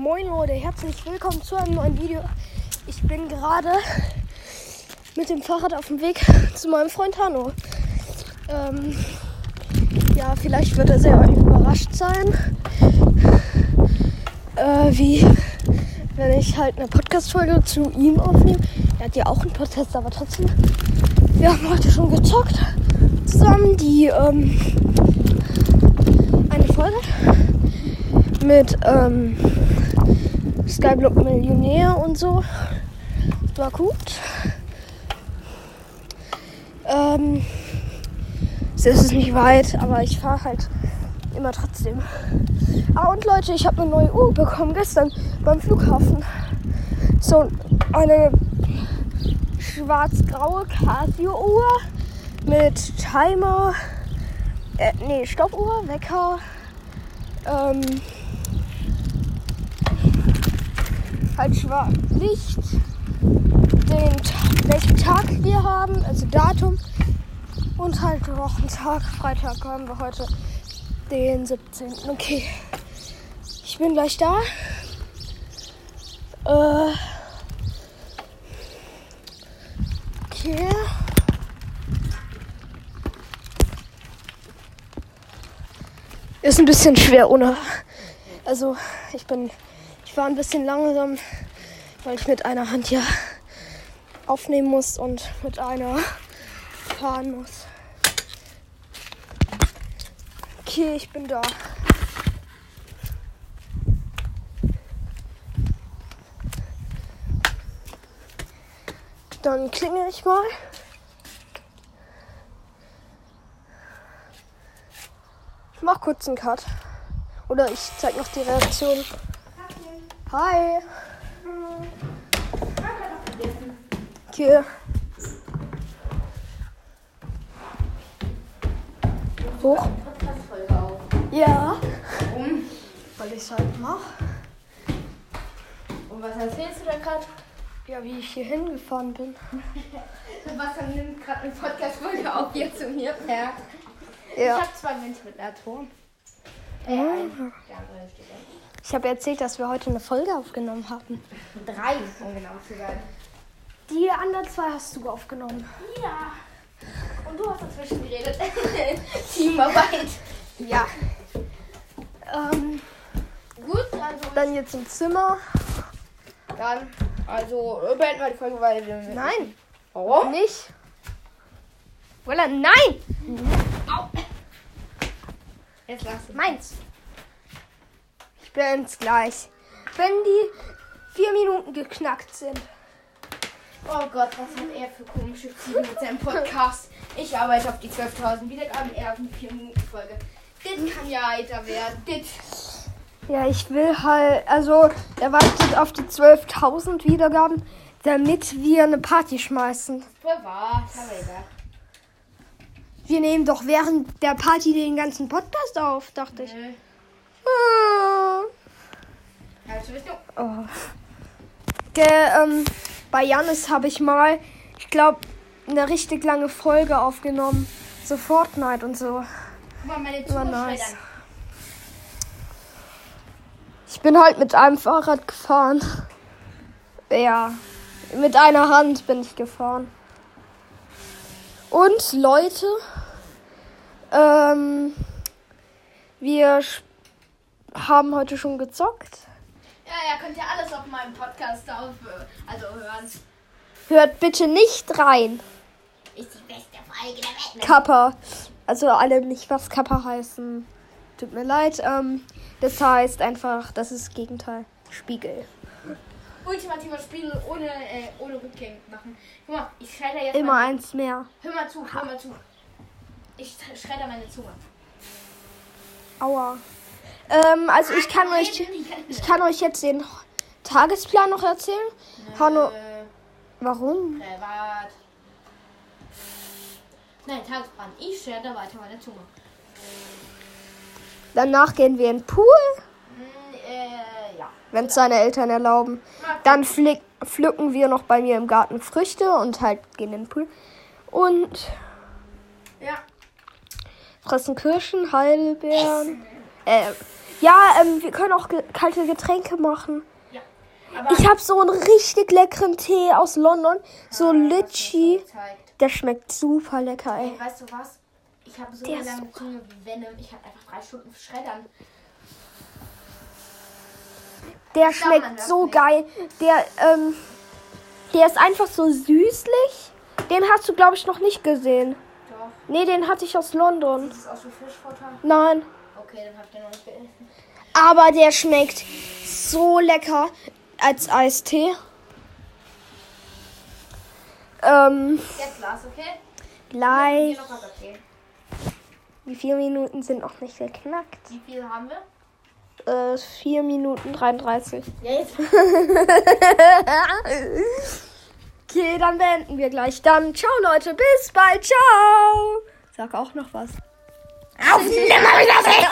Moin Leute, herzlich willkommen zu einem neuen Video. Ich bin gerade mit dem Fahrrad auf dem Weg zu meinem Freund Hanno. Ähm, ja, vielleicht wird er sehr überrascht sein, äh, wie wenn ich halt eine Podcast-Folge zu ihm aufnehme. Er hat ja auch einen Podcast, aber trotzdem. Wir haben heute schon gezockt zusammen, die ähm, eine Folge mit ähm, Skyblock Millionär und so. War gut. Ähm, es ist nicht weit, aber ich fahre halt immer trotzdem. Ah, und Leute, ich habe eine neue Uhr bekommen gestern beim Flughafen. So eine schwarz-graue Casio-Uhr mit Timer, äh, nee, Stoppuhr, Wecker, ähm, halt schwarz Licht, den, welchen Tag wir haben, also Datum und halt Wochentag. Freitag haben wir heute den 17. Okay, ich bin gleich da. Äh, okay. Ist ein bisschen schwer ohne. Also ich bin, ich war ein bisschen langsam, weil ich mit einer Hand ja aufnehmen muss und mit einer fahren muss. Okay, ich bin da. Dann klingel ich mal. Ich mach kurz einen Cut. Oder ich zeig noch die Reaktion. Hi. Okay. Hoch. Ja. Warum? Weil ich es halt mach. Und was erzählst du da gerade? Ja, wie ich hier hingefahren bin. Sebastian nimmt gerade eine Podcast-Folge auf hier zu mir. Ja. Ich Ja. habe zwei Ventilatoren. Äh, ein. Der andere steht da. Ich habe erzählt, dass wir heute eine Folge aufgenommen haben. Drei, um genau zu sein. Die anderen zwei hast du aufgenommen. Ja. Und du hast dazwischen geredet. Teamarbeit. Ja. Ähm, Gut, also dann jetzt im Zimmer. dann. Also, beenden wir die Folge, weil wir. Nein, Warum? nicht. Walla, nein! Au. Jetzt lass es. Meins. Bin's gleich. Wenn die vier Minuten geknackt sind. Oh Gott, was hat er für komische Ziele mit seinem Podcast? Ich arbeite auf die 12.000 Wiedergaben, er auf eine 4-Minuten-Folge. Das kann ja heiter werden. Das. Ja, ich will halt, also er wartet auf die 12.000 Wiedergaben, damit wir eine Party schmeißen. Voll wahr. Wir nehmen doch während der Party den ganzen Podcast auf, dachte ich. Nö. Also Richtung. Oh. Ge, ähm, bei Janis habe ich mal, ich glaube, eine richtig lange Folge aufgenommen. So Fortnite und so. Guck mal, meine Zunge nice. Ich bin halt mit einem Fahrrad gefahren. Ja, mit einer Hand bin ich gefahren. Und Leute, ähm, wir haben heute schon gezockt. Ja, ja, könnt ihr alles auf meinem Podcast auf, äh, also hören. Hört bitte nicht rein. Ist die beste Folge der Welt. Kappa. Also alle nicht, was Kappa heißen. Tut mir leid. Ähm, das heißt einfach, das ist das Gegenteil. Spiegel. Ultimativer Spiel ohne, äh, ohne Rückgänge machen. Guck mal, ich schredder jetzt Immer mal. eins mehr. Hör mal zu, hör mal zu. Ich schredder meine Zunge. Aua. Ähm, also ich kann euch, ich kann euch jetzt den Tagesplan noch erzählen. Hanno, Äh, warum? privat. Nein, Tagesplan. Ich schredder weiter meine Zunge. Danach gehen wir in den Pool, Hm, äh, ja. wenn es seine Eltern erlauben. Dann flick, pflücken wir noch bei mir im Garten Früchte und halt gehen in den Pool. Und Ja. fressen Kirschen, Heidelbeeren. Äh, Ja, ähm, wir können auch ge kalte Getränke machen. Ja. Ich habe so einen richtig leckeren Tee aus London. So Ah, Litchi. Der schmeckt super lecker, ey. Ey, weißt du was? Ich habe so Der eine ist lange Zunge wie Venom. Ich habe einfach drei Stunden schreddern. Der schmeckt das so geil. Der, ähm, der ist einfach so süßlich. Den hast du, glaube ich, noch nicht gesehen. Doch. Nee, den hatte ich aus London. Sieht das aus wie Fischfutter? Nein. Okay, dann habt ihr noch nicht gegessen. Aber der schmeckt so lecker als Eistee. Ähm, Jetzt Glas, okay? gleich. Die vier Minuten sind noch nicht geknackt. Wie viel haben wir? Äh, vier Minuten 33. Ja, jetzt. Okay, dann beenden wir gleich. Dann ciao Leute, bis bald, ciao. Sag auch noch was. Auf Nimmerwiedersehen!